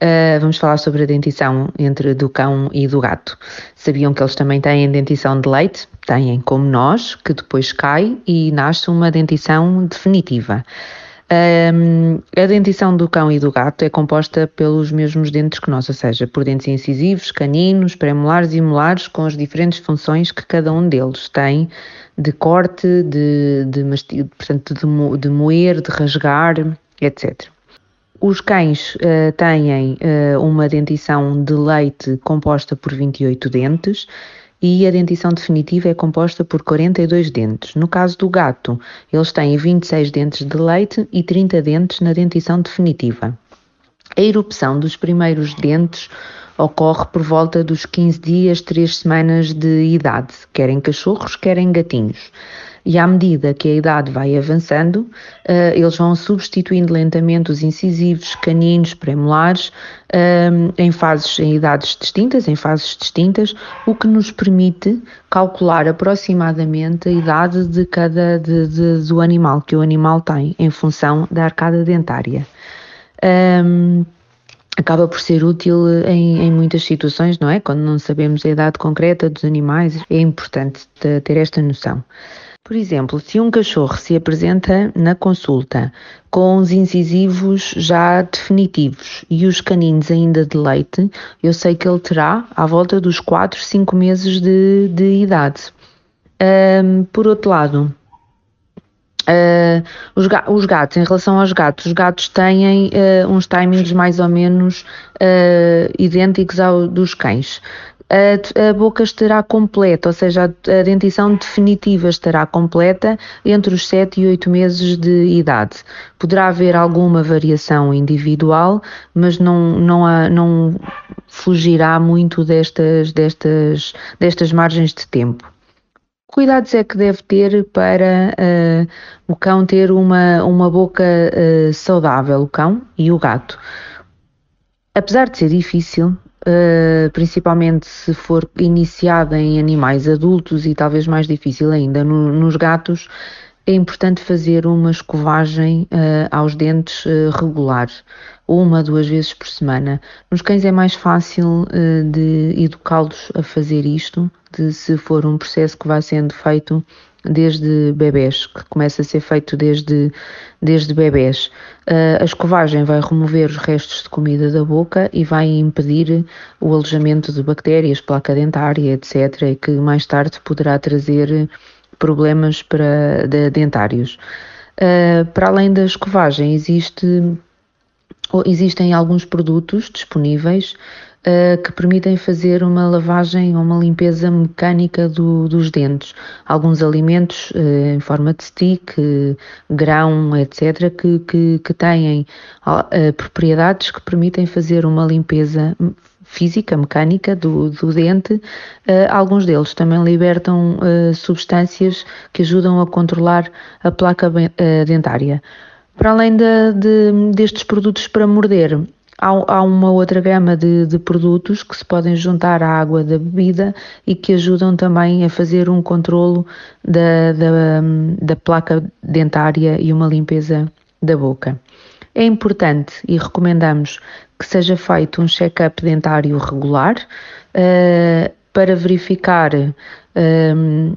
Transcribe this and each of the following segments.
Uh, vamos falar sobre a dentição entre do cão e do gato. Sabiam que eles também têm dentição de leite? Têm, como nós, que depois cai e nasce uma dentição definitiva. Um, a dentição do cão e do gato é composta pelos mesmos dentes que nós, ou seja, por dentes incisivos, caninos, premolares e molares, com as diferentes funções que cada um deles tem de corte, de, de, portanto, de, de moer, de rasgar, etc. Os cães uh, têm uh, uma dentição de leite composta por 28 dentes e a dentição definitiva é composta por 42 dentes. No caso do gato, eles têm 26 dentes de leite e 30 dentes na dentição definitiva. A erupção dos primeiros dentes ocorre por volta dos 15 dias, 3 semanas de idade, quer em cachorros, quer em gatinhos e à medida que a idade vai avançando, uh, eles vão substituindo lentamente os incisivos, caninos, premolares, uh, em fases, em idades distintas, em fases distintas, o que nos permite calcular aproximadamente a idade de cada de, de, do animal que o animal tem, em função da arcada dentária. Um, acaba por ser útil em, em, muitas situações, não é? Quando não sabemos a idade concreta dos animais, é importante ter esta noção. Por exemplo, se um cachorro se apresenta na consulta com os incisivos já definitivos e os caninos ainda de leite, eu sei que ele terá à volta dos 4, 5 meses de, de idade. Um, por outro lado, Uh, os, os, gatos, em relação aos gatos, os gatos têm uh, uns timings mais ou menos uh, idênticos ao dos cães a, a, boca estará completa, ou seja, a, a, dentição definitiva estará completa entre os 7 e 8 meses de idade. Poderá haver alguma variação individual, mas não, não, há, não fugirá muito destas, destas, destas margens de tempo. Cuidados é que deve ter para uh, o cão ter uma, uma boca uh, saudável, o cão e o gato. Apesar de ser difícil, uh, principalmente se for iniciada em animais adultos e talvez mais difícil ainda no, nos gatos, é importante fazer uma escovagem uh, aos dentes uh, regular, uma, duas vezes por semana. Nos cães é mais fácil uh, de educá-los a fazer isto, de se for um processo que vai sendo feito desde bebés, que começa a ser feito desde, desde bebés. A escovagem vai remover os restos de comida da boca e vai impedir o alojamento de bactérias, placa dentária, etc., e que mais tarde poderá trazer problemas para, de, dentários. Uh, para além da escovagem, existe, existem alguns produtos disponíveis uh, que permitem fazer uma lavagem ou uma limpeza mecânica do, dos dentes. Alguns alimentos uh, em forma de stick, grão, etc., que, que, que têm propriedades que permitem fazer uma limpeza física, mecânica do, do dente. Uh, alguns deles também libertam uh, substâncias que ajudam a controlar a placa uh, dentária. Para além de, de, destes produtos para morder, Há, há uma outra gama de, de, produtos que se podem juntar à água da bebida e que ajudam também a fazer um controlo da, da, da placa dentária e uma limpeza da boca. É importante e recomendamos que seja feito um check-up dentário regular uh, para verificar um,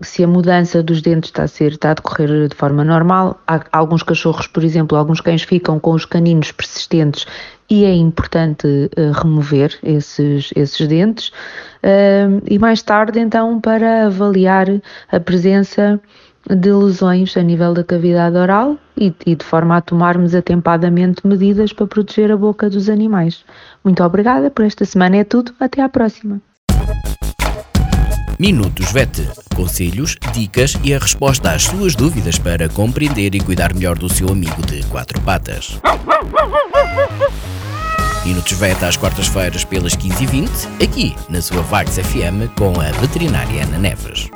se a mudança dos dentes está a ser está a decorrer de forma normal. Há alguns cachorros, por exemplo, alguns cães ficam com os caninos persistentes e é importante uh, remover esses, esses dentes. Uh, e mais tarde, então, para avaliar a presença de lesões a nível da cavidade oral e, e, de forma a tomarmos atempadamente medidas para proteger a boca dos animais. Muito obrigada por esta semana, é tudo. Até à próxima. Minutos VET. Conselhos, dicas e a resposta às suas dúvidas para compreender e cuidar melhor do seu amigo de quatro patas. Minutos Vet às quartas-feiras pelas 15h20, aqui na sua Vagos FM com a veterinária Ana Neves.